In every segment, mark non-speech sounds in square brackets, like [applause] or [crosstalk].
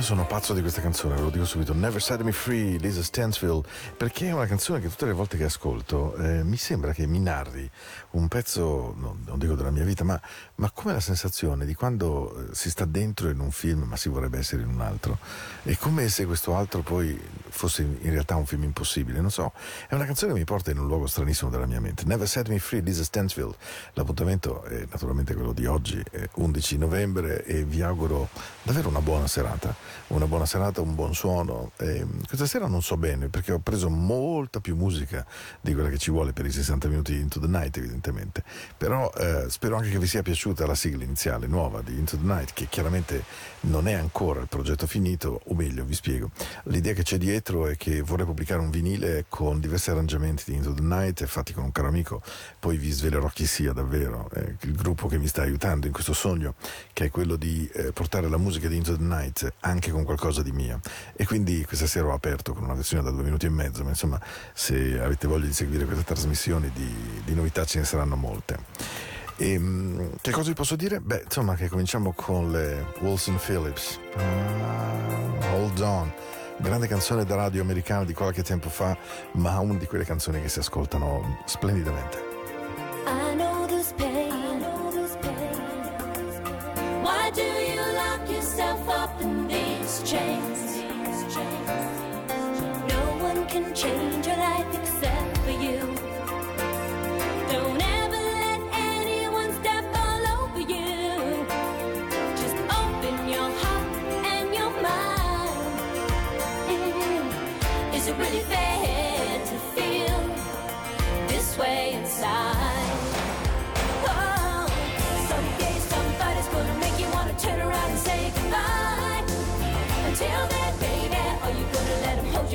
Io sono pazzo di questa canzone, ve lo dico subito. Never Set Me Free, Lisa Stansfield, perché è una canzone che tutte le volte che ascolto eh, mi sembra che mi narri un pezzo, dico della mia vita, ma, ma come la sensazione di quando eh, si sta dentro in un film ma si vorrebbe essere in un altro. È come se questo altro poi fosse in, realtà un film impossibile, non so. È una canzone che mi porta in un luogo stranissimo della mia mente. Never Set Me Free, Lisa Stansfield. L'appuntamento è naturalmente quello di oggi, è 11 novembre, e vi auguro davvero una buona serata. Una buona serata, un buon suono. E questa sera non so bene perché ho preso molta più musica di quella che ci vuole per i 60 minuti Into the Night, evidentemente. Però eh, spero anche che vi sia piaciuta la sigla iniziale nuova di Into the Night, che chiaramente non è ancora il progetto finito, o meglio, vi spiego. L'idea che c'è dietro è che vorrei pubblicare un vinile con diversi arrangiamenti di Into the Night, fatti con un caro amico, poi vi svelerò chi sia davvero, eh, il gruppo che mi sta aiutando in questo sogno, che è quello di eh, portare la musica di Into the Night anche con qualcosa di mio. E quindi questa sera ho aperto con una versione da due minuti e mezzo, ma insomma, se avete voglia di seguire queste trasmissioni di, di novità ce ne saranno molte. E, mm, che cosa vi posso dire? Beh, insomma, che cominciamo con le Wilson Phillips. Ah, hold on. Grande canzone da radio americana di qualche tempo fa, ma una di quelle canzoni che si ascoltano splendidamente. I know this pain. Why do you lock yourself up in these chains? No one can change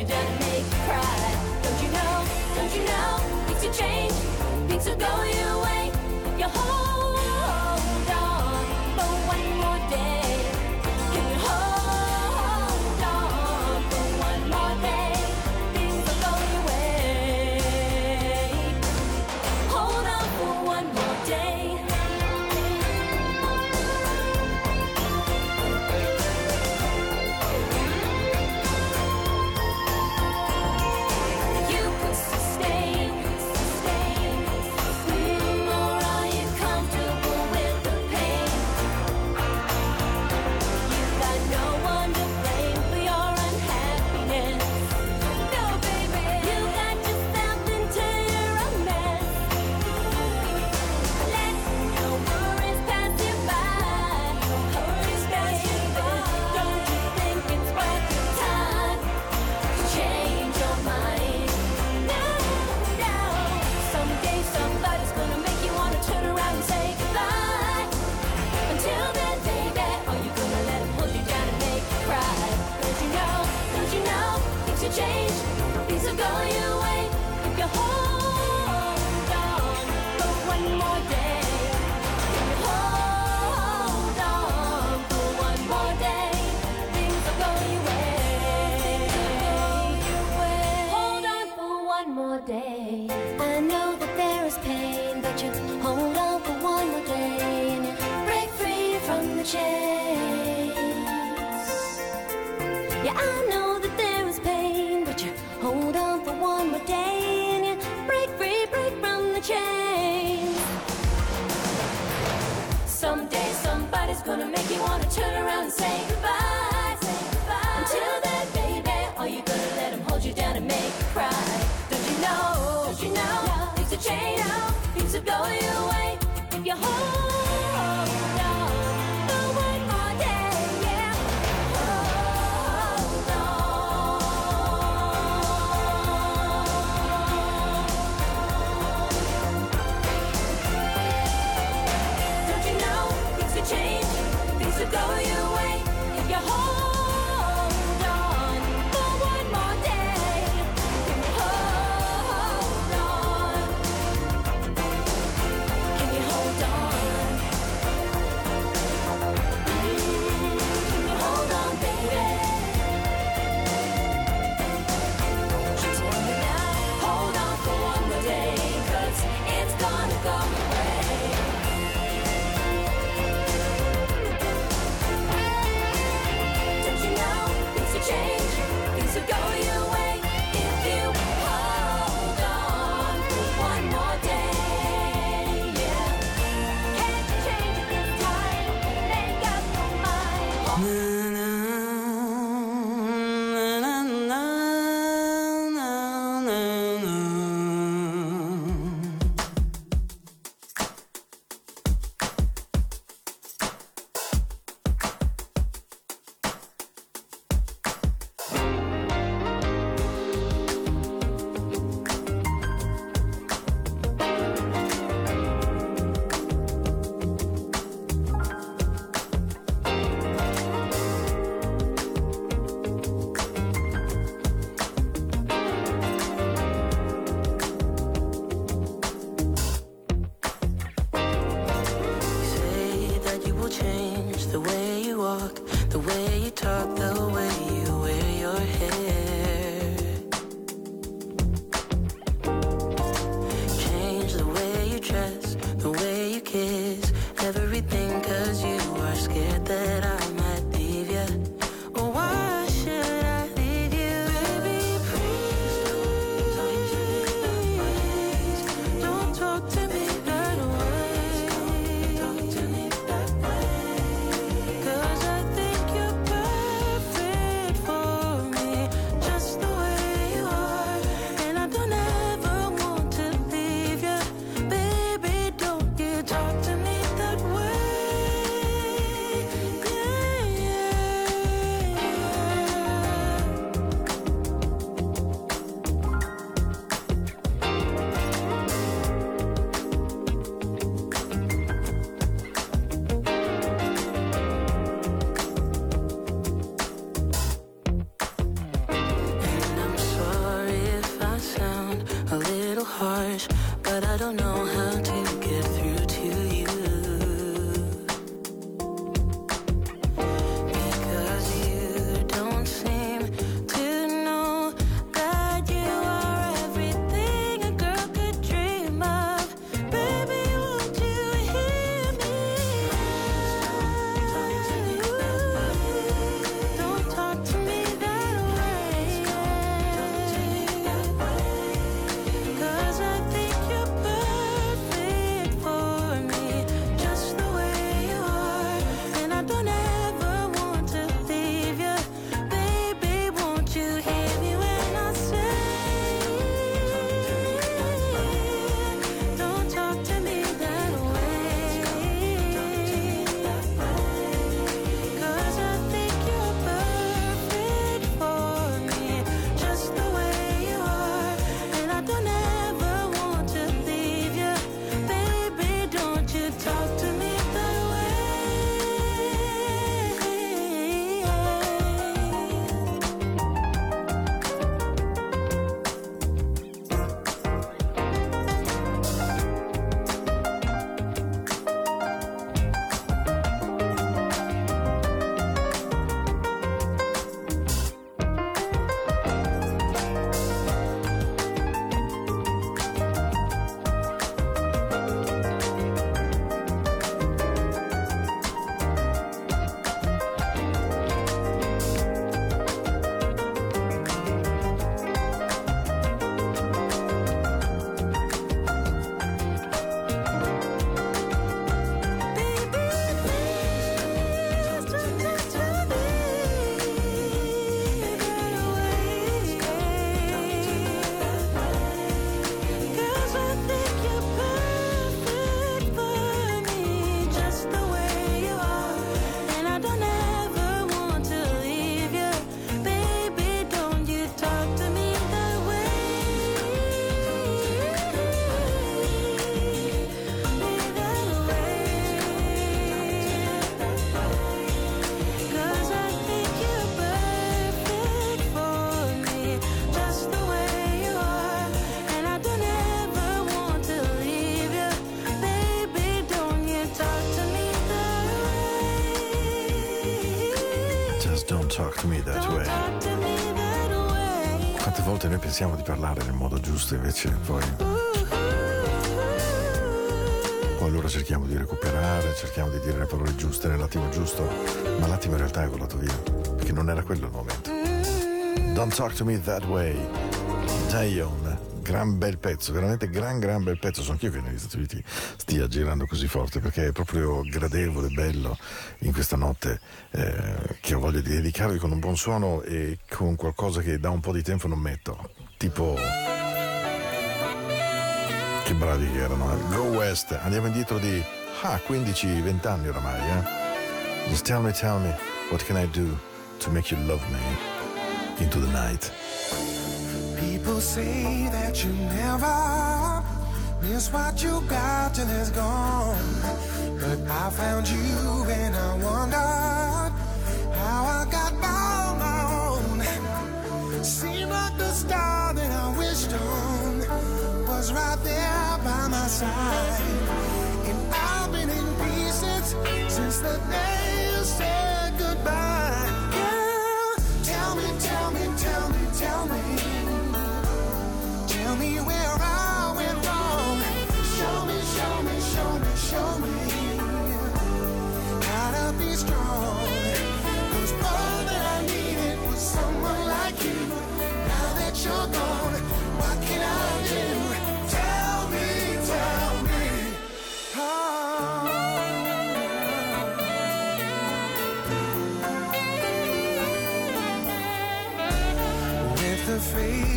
you and make you cry? Don't you know? Don't you know? Things will change, things will go wanna turn around and say will change the way you walk, the way you talk, the way don't talk to me that way. Quante volte noi pensiamo di parlare nel modo giusto, invece poi, poi allora cerchiamo di recuperare, cerchiamo di dire le parole giuste nell'attimo giusto, ma l'attimo in realtà è volato via, perché non era quello il momento. Don't talk to me that way. Dion, gran bel pezzo, veramente gran gran bel pezzo. Sono anch'io che negli Stati Uniti stia girando così forte perché è proprio gradevole, bello in questa notte eh, che ho voglia di dedicarvi con un buon suono e con qualcosa che da un po' di tempo non metto. Tipo. Che bravi che erano, eh. Go West, andiamo indietro di ah, 15-20 anni oramai, eh. Just tell me, tell me, what can I do to make you love me into the night? People say that you never miss what you got till it's gone. But I found you and I wondered how I got by my own. Seemed like the star that I wished on was right there by my side. And I've been in pieces since the day you said goodbye.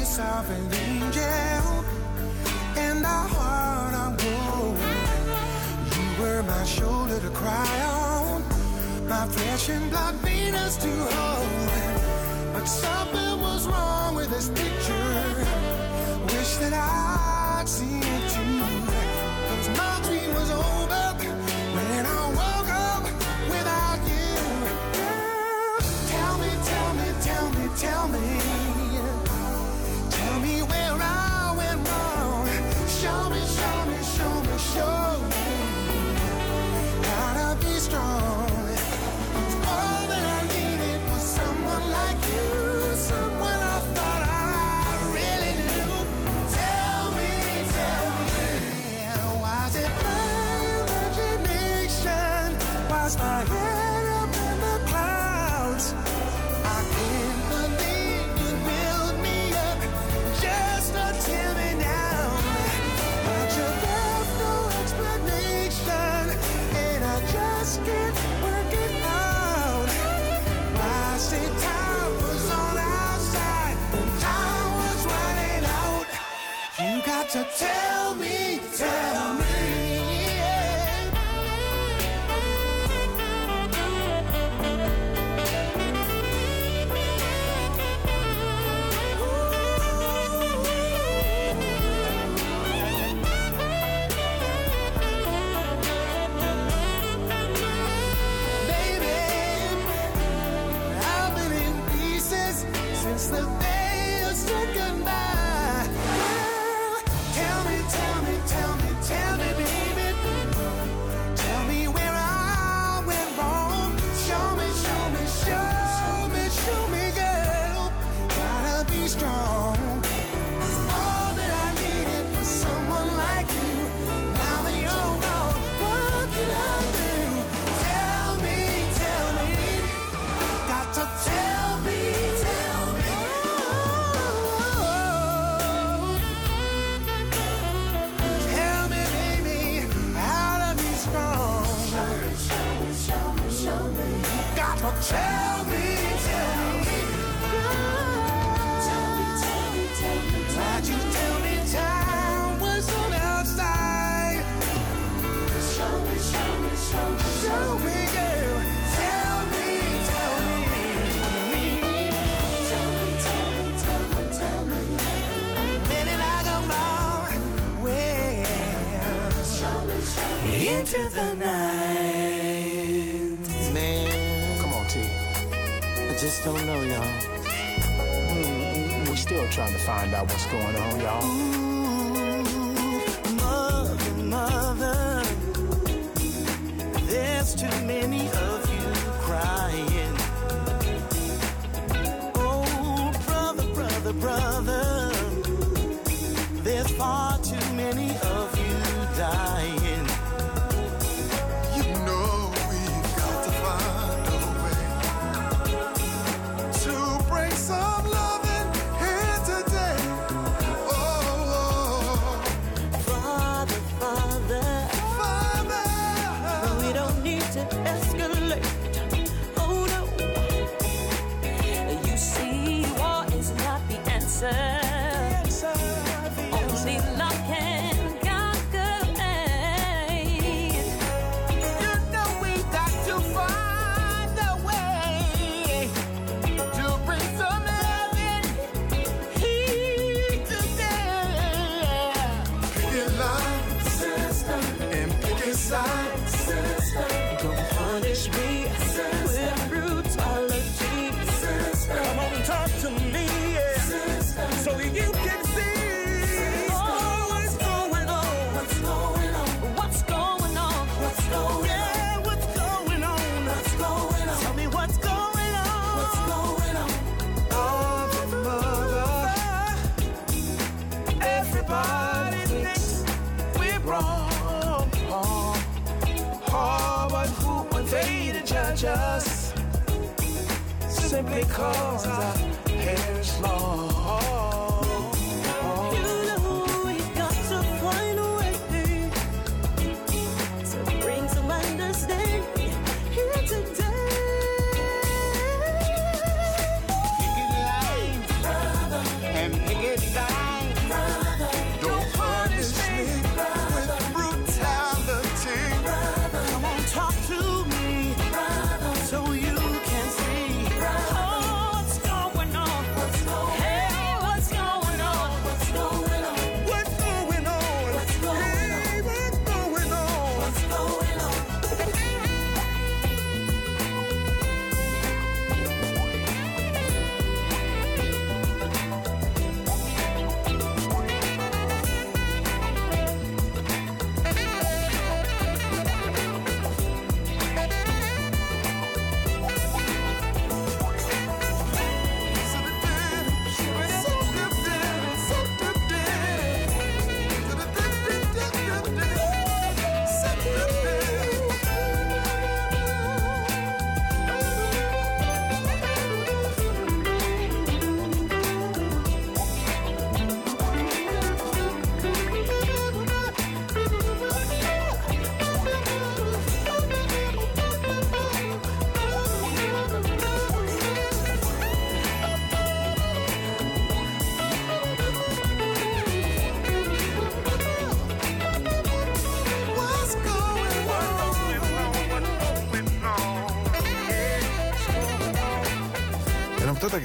sovereign angel and I heart I'm growing. You were my shoulder to cry on, my flesh and blood Venus to hold. But something was wrong with this picture. Wish that I'd seen. to tell what's going on.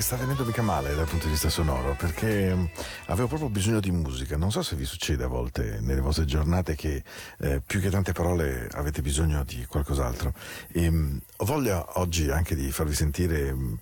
Che sta venendo mica male dal punto di vista sonoro perché avevo proprio bisogno di musica. Non so se vi succede a volte nelle vostre giornate che eh, più che tante parole avete bisogno di qualcos'altro. E, mm, ho voglia oggi anche di farvi sentire mm,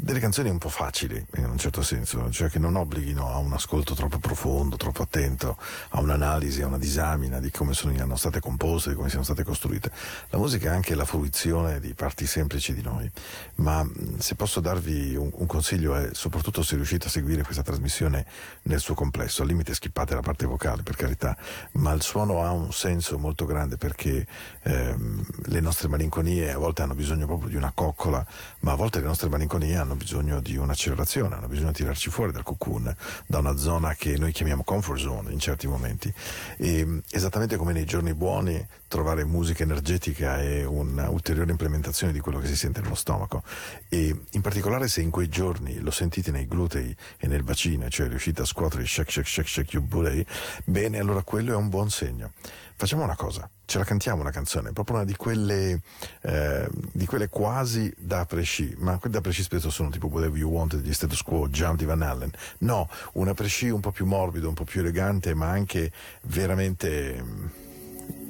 delle canzoni un po' facili in un certo senso, cioè che non obblighino a un ascolto troppo profondo, troppo attento, a un'analisi, a una disamina di come sono state composte, di come siano state costruite. La musica è anche la fruizione di parti semplici di noi, ma mh, se posso darvi un, un consiglio è soprattutto se riuscite a seguire questa trasmissione nel suo complesso, al limite skippate la parte vocale per carità, ma il suono ha un senso molto grande perché ehm, le nostre malinconie a volte hanno bisogno proprio di una coccola, ma a volte le nostre malinconie hanno bisogno di un'accelerazione, hanno bisogno di tirarci fuori dal cocoon, da una zona che noi chiamiamo comfort zone in certi momenti. E, esattamente come nei giorni buoni trovare musica energetica è un'ulteriore implementazione di quello che si sente nello stomaco e in particolare se in quei giorni lo sentite nei glutei e nel bacino, cioè riuscite a scuotere il shake shake shake shake booty, bene allora quello è un buon segno. Facciamo una cosa, ce la cantiamo una canzone, proprio una di quelle, eh, di quelle quasi da presci, ma quelle da presci spesso sono tipo Whatever You Want degli Status Quo, Jump di Van Allen. No, una presci un po' più morbido, un po' più elegante, ma anche veramente...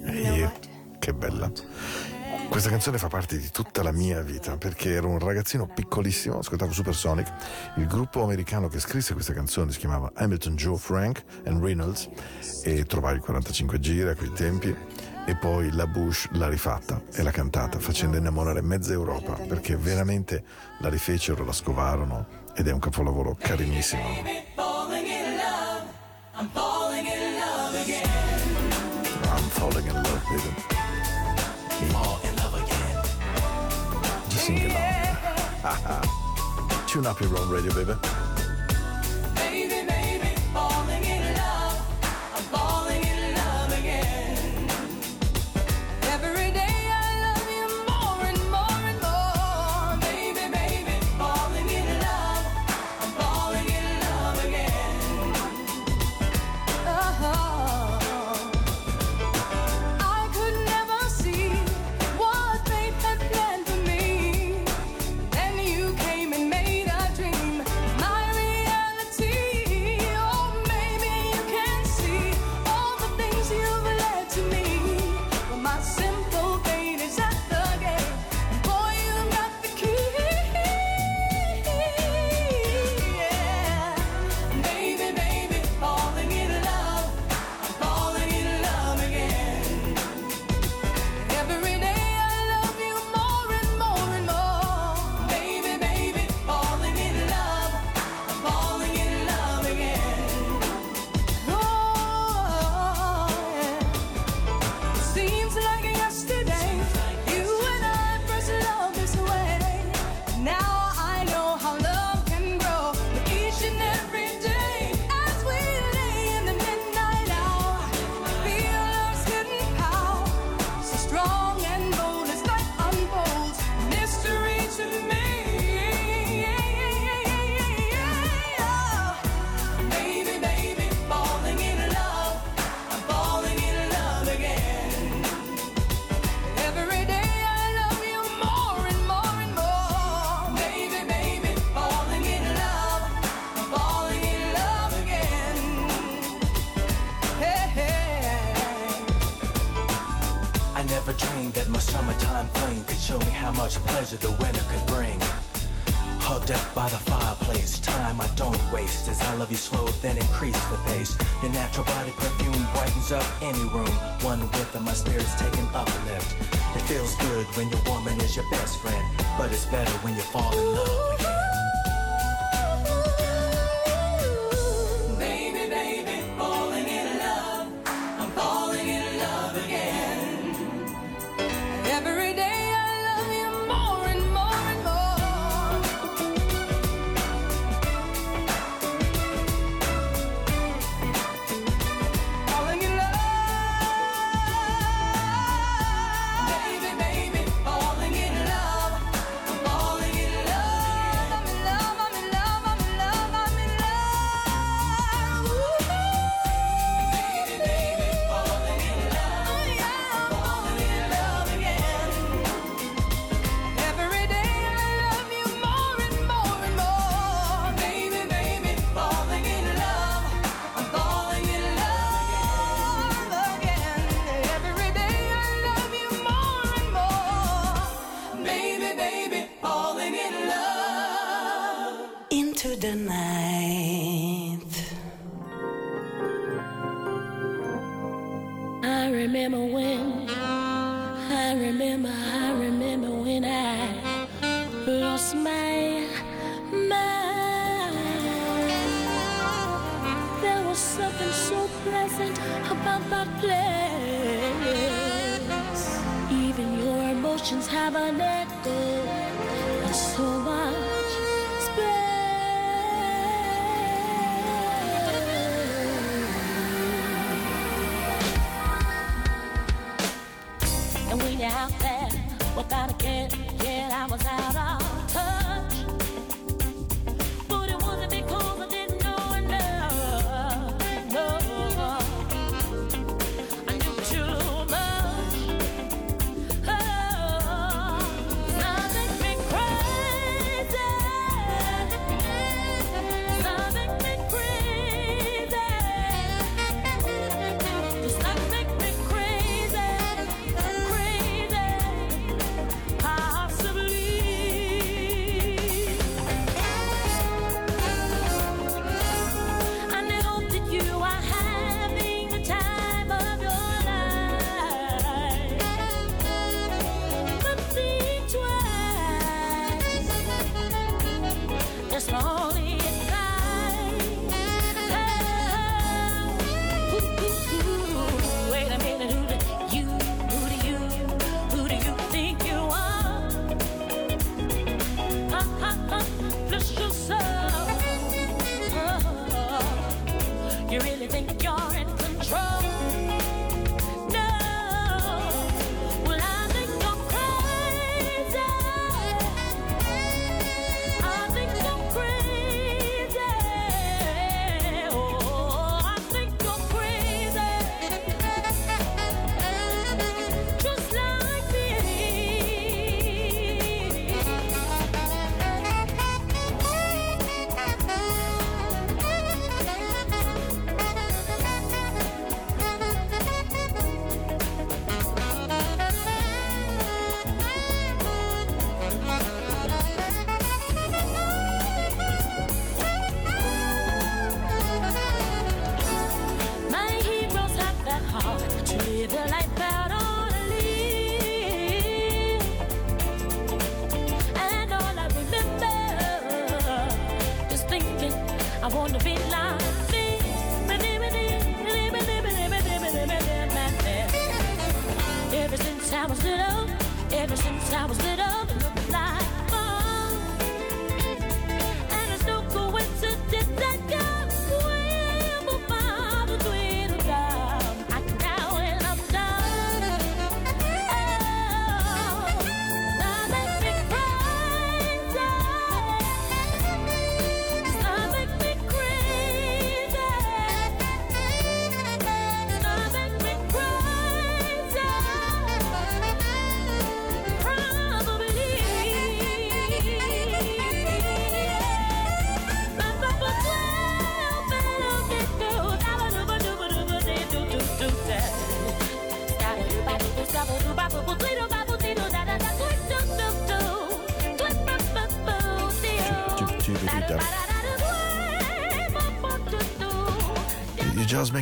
eh, che bella. Questa canzone fa parte di tutta la mia vita perché ero un ragazzino piccolissimo, ascoltavo Supersonic. Il gruppo americano che scrisse questa canzone si chiamava Hamilton Joe Frank and Reynolds e trovai il 45 giri a quei tempi e poi la Bush l'ha rifatta e l'ha cantata facendo innamorare mezza Europa perché veramente la rifecero, la scovarono ed è un capolavoro carinissimo. I'm falling in love, baby. Fall in love again. Sing along. [laughs] Tune up your own radio. Baby, it's better when you fall in love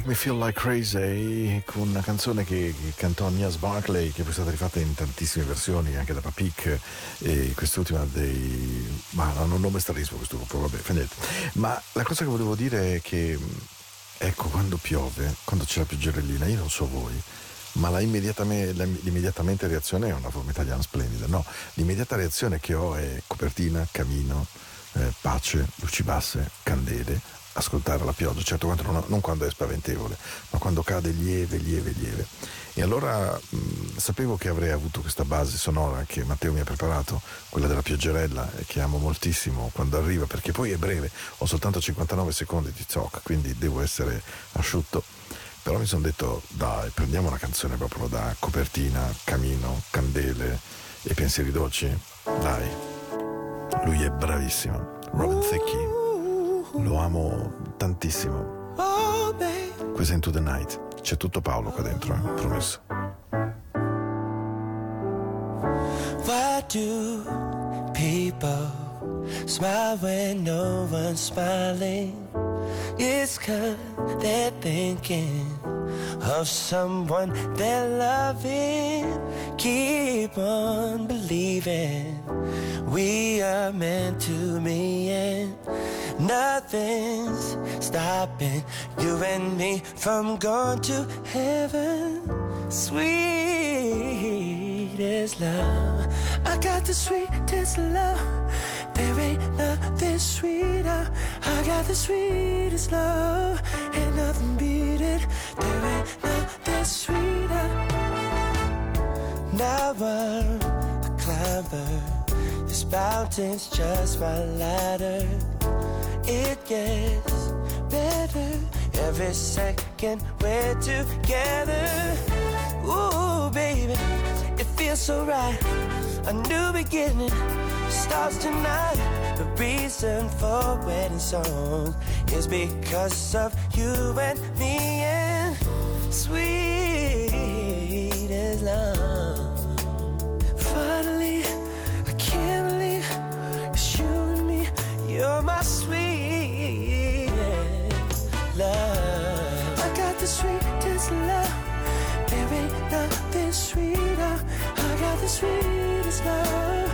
Make Me Feel Like Crazy con una canzone che, che cantò Nias Barclay che è stata rifatta in tantissime versioni anche da Papik e quest'ultima dei ma hanno un nome stranissimo questo gruppo vabbè fa niente. Ma la cosa che volevo dire è che ecco quando piove quando c'è la pioggerellina io non so voi ma la- l'immediatamente reazione è una forma italiana splendida no? L'immediata reazione che ho è copertina camino eh, pace luci basse candele ascoltare la pioggia, certo quando non, non quando è spaventevole, ma quando cade lieve, lieve, lieve. E allora mh, sapevo che avrei avuto questa base sonora che Matteo mi ha preparato, quella della pioggerella, e che amo moltissimo quando arriva, perché poi è breve, ho soltanto 59 secondi di talk, quindi devo essere asciutto. Però mi sono detto, dai, prendiamo una canzone proprio da copertina, camino, candele e pensieri dolci. Dai, lui è bravissimo. Robin Thicke. Lo amo tantissimo. Questo è Into the Night. C'è tutto Paolo qua dentro, eh, promesso. Why do people smile when no one's smiling? It's cause they're thinking of someone they're loving. Keep on believing we are meant to be, and nothing's stopping you and me from going to heaven. Sweetest love, I got the sweetest love. There ain't nothing sweeter. I got the sweetest love, and nothing beat it. There ain't nothing sweeter. Now I'm a climber. This mountain's just my ladder. It gets better every second we're together. Ooh, baby, it feels so right. A new beginning starts tonight. The reason for wedding songs is because of you and me and sweet as love. Finally, I can't believe it's you and me. You're my sweetest love. I got the sweetest love. There ain't nothing sweeter. I got the sweetest love.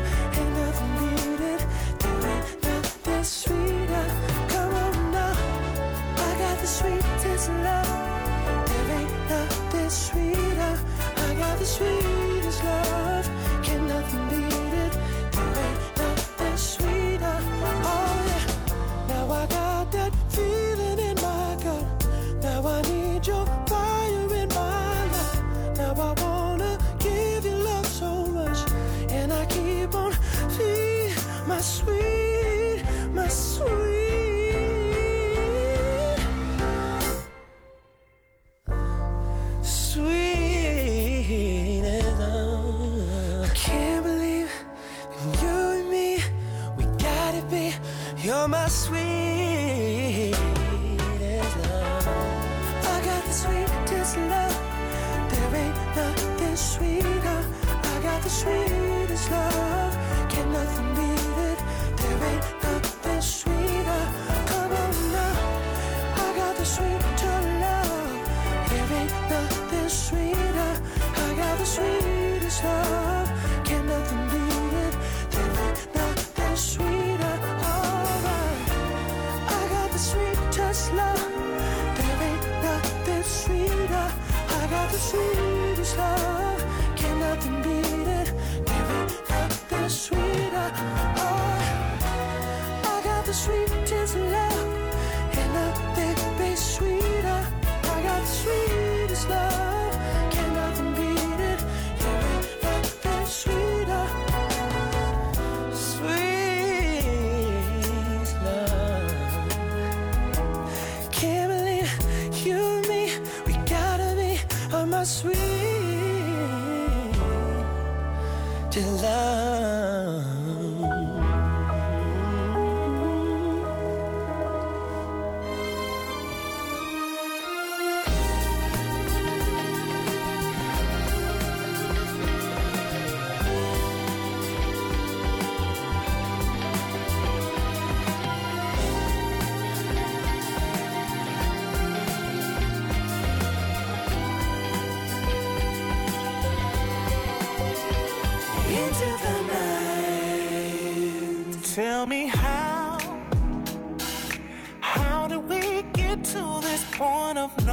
The sweetest My sweetest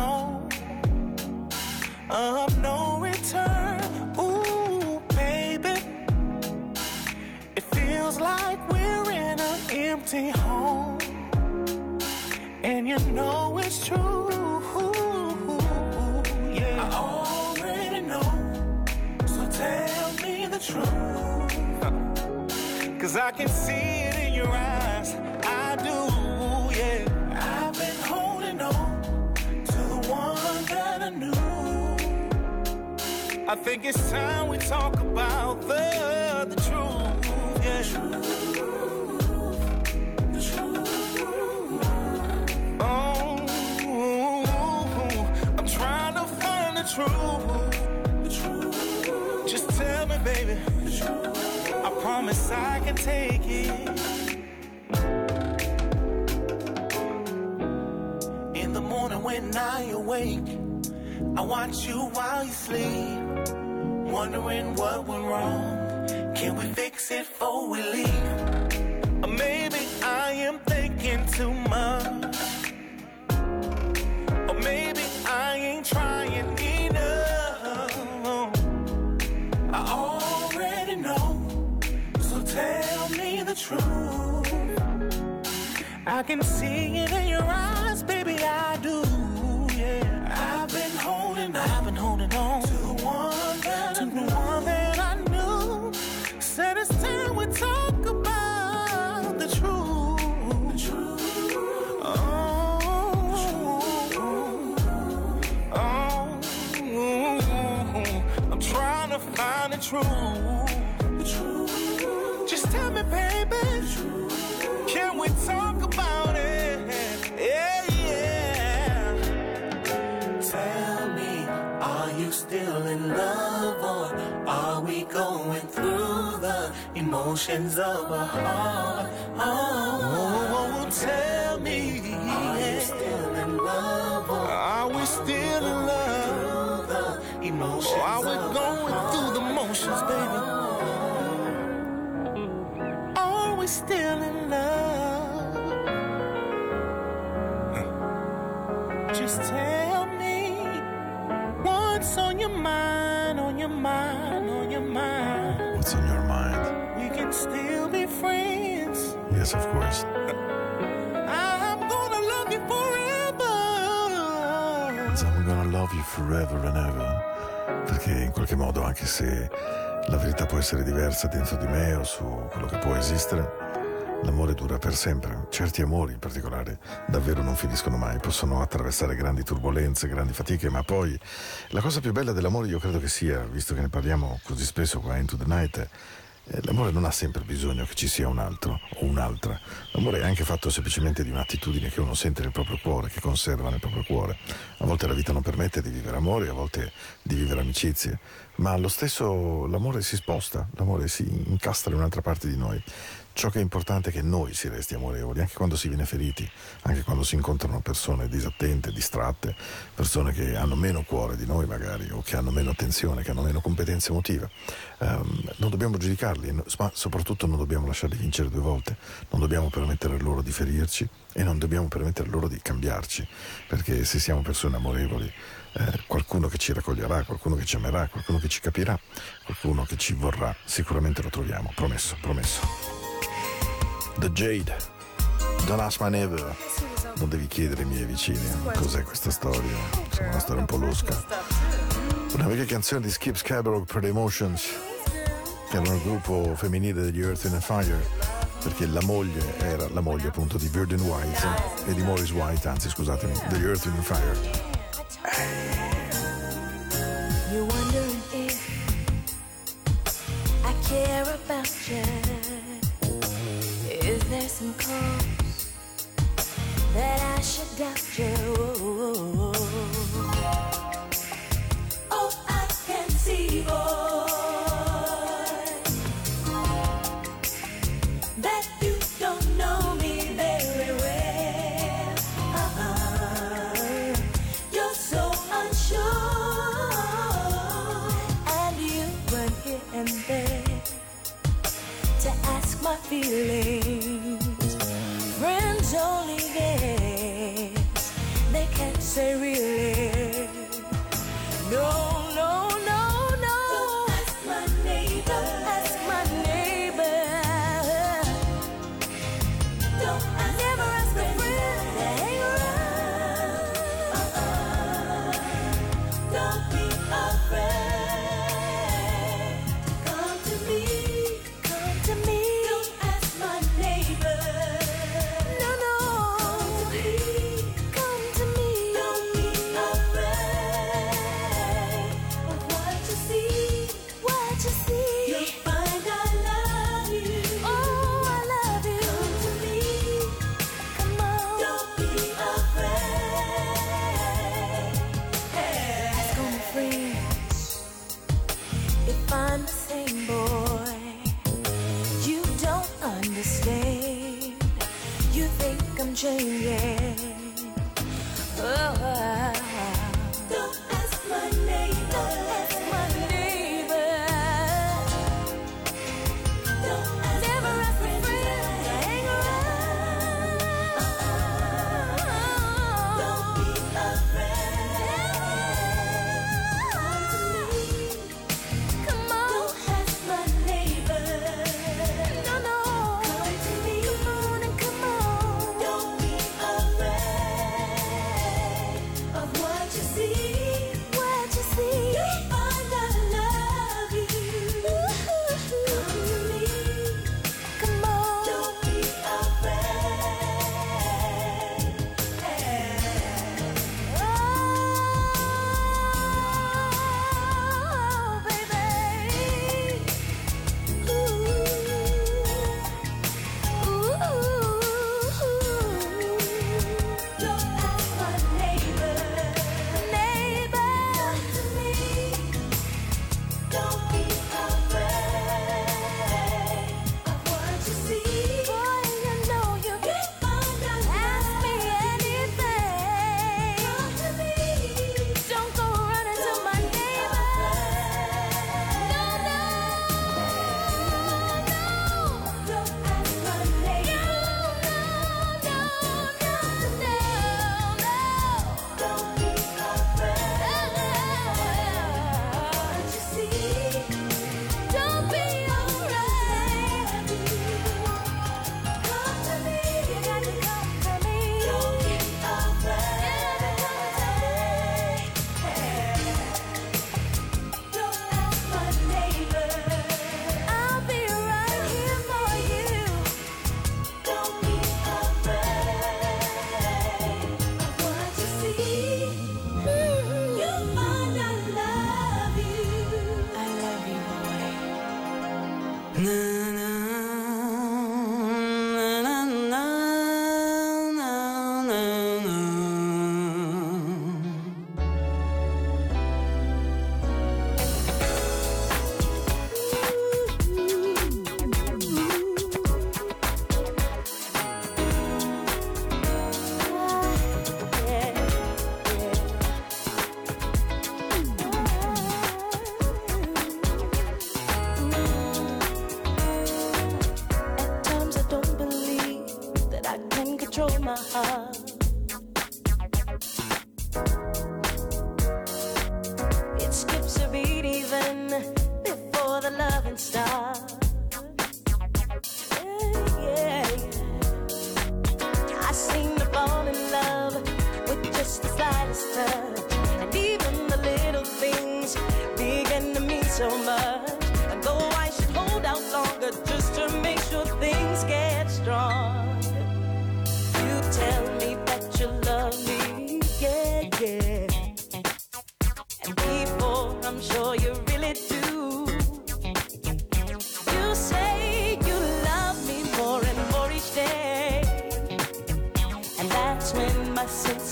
point of no, return? Ooh, baby, it feels like we're in an empty home, and you know it's true. I already know, so tell me the truth. Cause I can see it in your eyes. I think it's time we talk about the, the truth, yeah. The truth. Oh, I'm trying to find the truth. The truth. Just tell me, baby. I promise I can take it. In the morning when I awake, I watch you while you sleep. Wondering what went wrong. Can we fix it before we leave? Or maybe I am thinking too much. Or maybe I ain't trying enough. I already know. So tell me the truth. I can see it in your eyes, find the truth. The truth. Just tell me, baby. Can we talk about it? Yeah, yeah. Tell me, are you still in love or are we going through the emotions of a heart? Oh, tell me, are you still in love or are we still in love? The emotions or are we going through the motions, baby? Are we still in love? Just tell me what's on your mind, on your mind, on your mind. What's on your mind? We can still be friends. Yes, of course. I'm gonna love you forever. I'm gonna love you forever and ever. Perché in qualche modo, anche se la verità può essere diversa dentro di me o su quello che può esistere, l'amore dura per sempre. Certi amori in particolare davvero non finiscono mai, possono attraversare grandi turbulenze, grandi fatiche, ma poi la cosa più bella dell'amore io credo che sia, visto che ne parliamo così spesso qua Into the Night, l'amore non ha sempre bisogno che ci sia un altro o un'altra. L'amore è anche fatto semplicemente di un'attitudine che uno sente nel proprio cuore, che conserva nel proprio cuore. A volte la vita non permette di vivere amore, a volte di vivere amicizie, ma allo stesso l'amore si sposta, l'amore si incastra in un'altra parte di noi. Ciò che è importante è che noi si resti amorevoli, anche quando si viene feriti, anche quando si incontrano persone disattente, distratte, persone che hanno meno cuore di noi magari, o che hanno meno attenzione, che hanno meno competenza emotiva. Ehm, non dobbiamo giudicarli, ma soprattutto non dobbiamo lasciarli vincere due volte, non dobbiamo permettere loro di ferirci e non dobbiamo permettere loro di cambiarci, perché se siamo persone amorevoli, eh, qualcuno che ci raccoglierà, qualcuno che ci amerà, qualcuno che ci capirà, qualcuno che ci vorrà, sicuramente lo troviamo, promesso, promesso. The Jade, Don't Ask My Neighbor. Non devi chiedere ai miei vicini cos'è questa storia. Insomma, una storia un po' losca. Una vecchia canzone di Skip Scarborough per The Emotions, che era un gruppo femminile degli Earth and Fire, perché la moglie era la moglie appunto di Virgin White e di Morris White, anzi scusatemi, degli Earth and Fire. You're wondering if I care about you. that I should doubt you.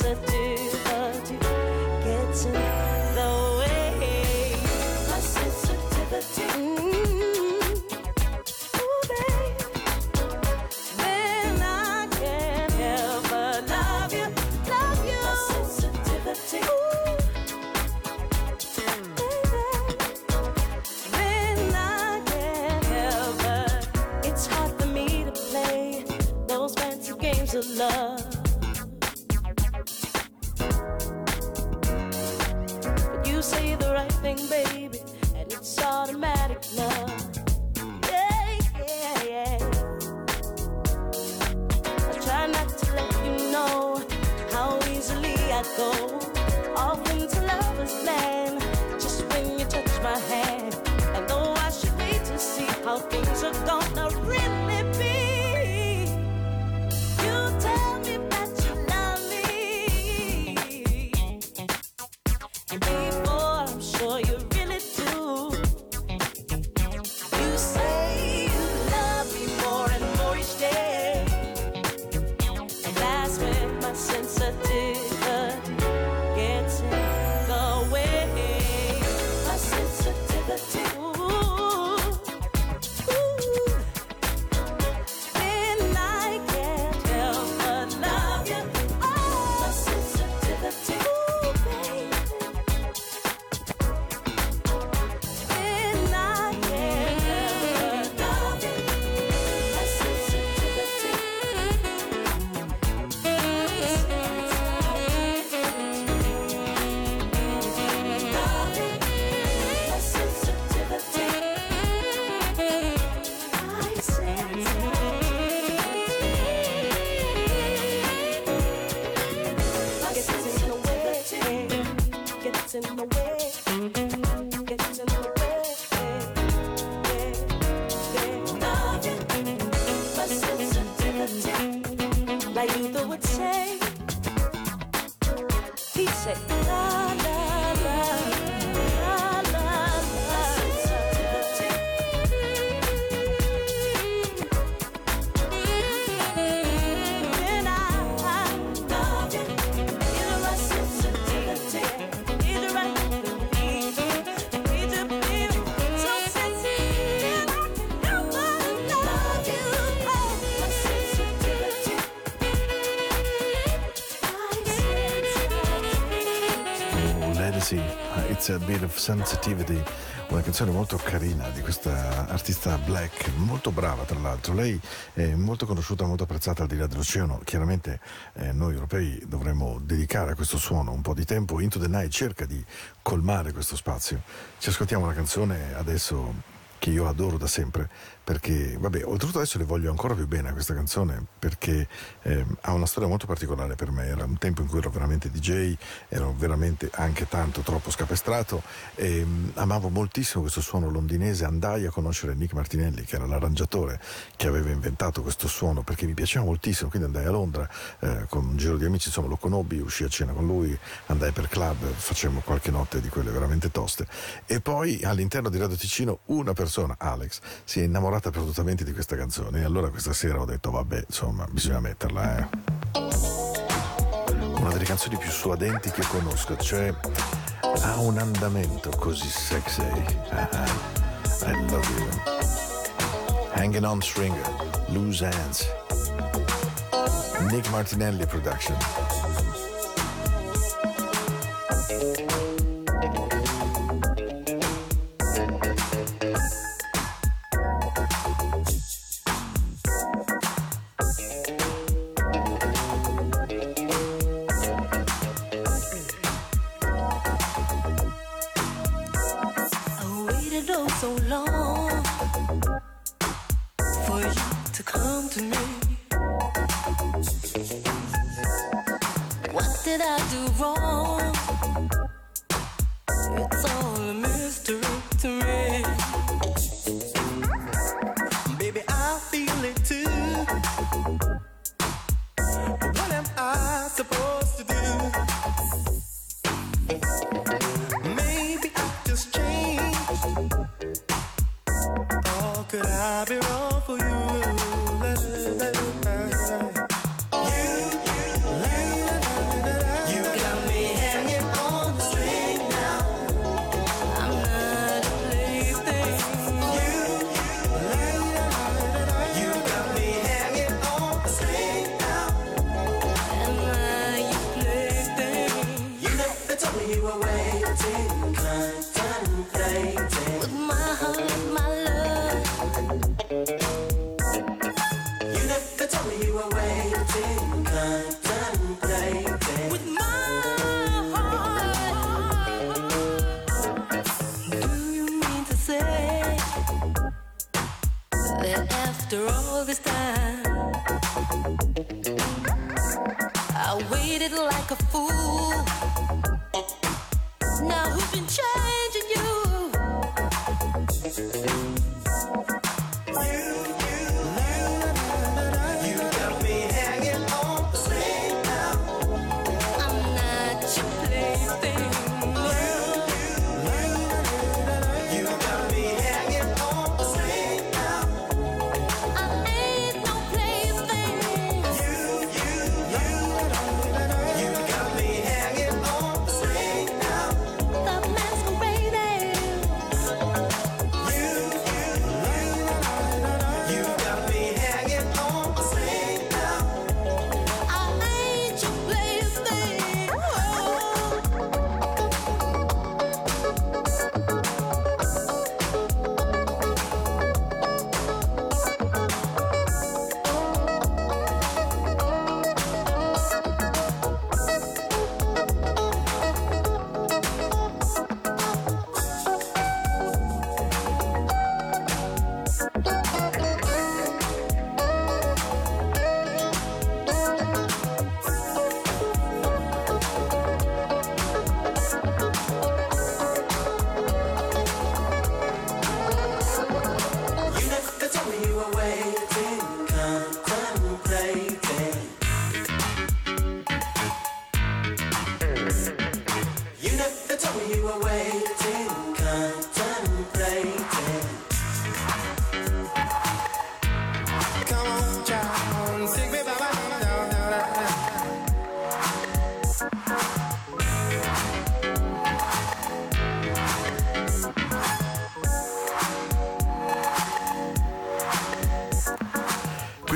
the do. Bit of Sensitivity, una canzone molto carina di questa artista black, molto brava tra l'altro. Lei è molto conosciuta, molto apprezzata al di là dell'oceano. Chiaramente eh, noi europei dovremmo dedicare a questo suono un po' di tempo. Into the Night cerca di colmare questo spazio. Ci ascoltiamo una canzone adesso che io adoro da sempre perché, vabbè, oltretutto adesso le voglio ancora più bene a questa canzone perché eh, ha una storia molto particolare per me. Era un tempo in cui ero veramente DJ, ero veramente anche tanto troppo scapestrato e mm, amavo moltissimo questo suono londinese. Andai a conoscere Nick Martinelli, che era l'arrangiatore che aveva inventato questo suono perché mi piaceva moltissimo. Quindi andai a Londra eh, con un giro di amici, insomma, lo conobbi, uscì a cena con lui, andai per club, facemmo qualche notte di quelle veramente toste. E poi all'interno di Radio Ticino una persona, Alex, si è innamorata perdutamente di questa canzone. E allora questa sera ho detto, vabbè, insomma, bisogna metterla, eh. Una delle canzoni più suadenti che conosco, cioè ha un andamento così sexy. I love you. Hanging on Stringer, Loose Hands. Nick Martinelli Production. After all this time. I waited like a fool.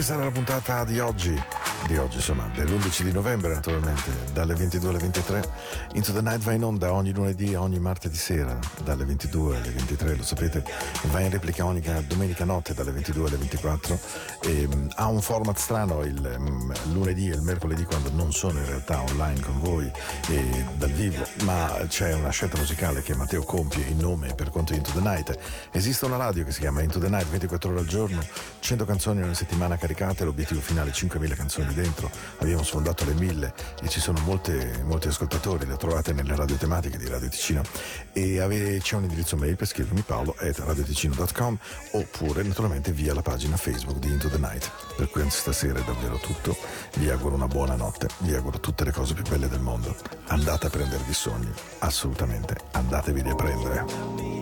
Questa era la puntata di oggi, di oggi insomma, dell'11 di novembre naturalmente, dalle 22 alle 23. Into the Night va in onda ogni lunedì e ogni martedì sera, dalle 22 alle 23, lo sapete, va in replica ogni domenica notte dalle 22 alle 24. E, mm, ha un format strano il mm, lunedì e il mercoledì quando non sono in realtà online con voi e dal vivo, ma c'è una scelta musicale che Matteo compie in nome per conto di Into the Night. Esiste una radio che si chiama Into the Night 24 ore al giorno, 100 canzoni una settimana caricate, l'obiettivo finale 5.000 canzoni dentro, abbiamo sfondato le 1000 e ci sono molte, molti ascoltatori, le trovate nelle radio tematiche di Radio Ticino e ave- c'è un indirizzo mail per scrivermi paolo at radioticino.com oppure naturalmente via la pagina Facebook di Into the. Per cui stasera è davvero tutto, vi auguro una buona notte, vi auguro tutte le cose più belle del mondo, andate a prendervi sogni, assolutamente, andatevi a prendere.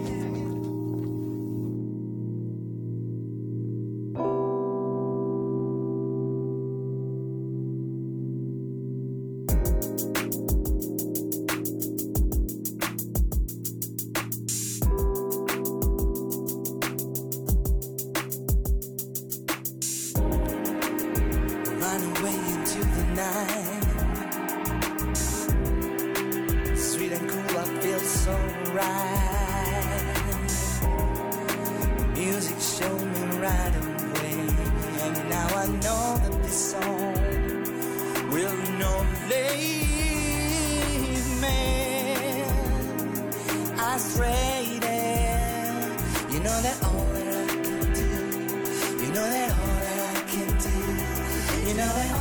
You know that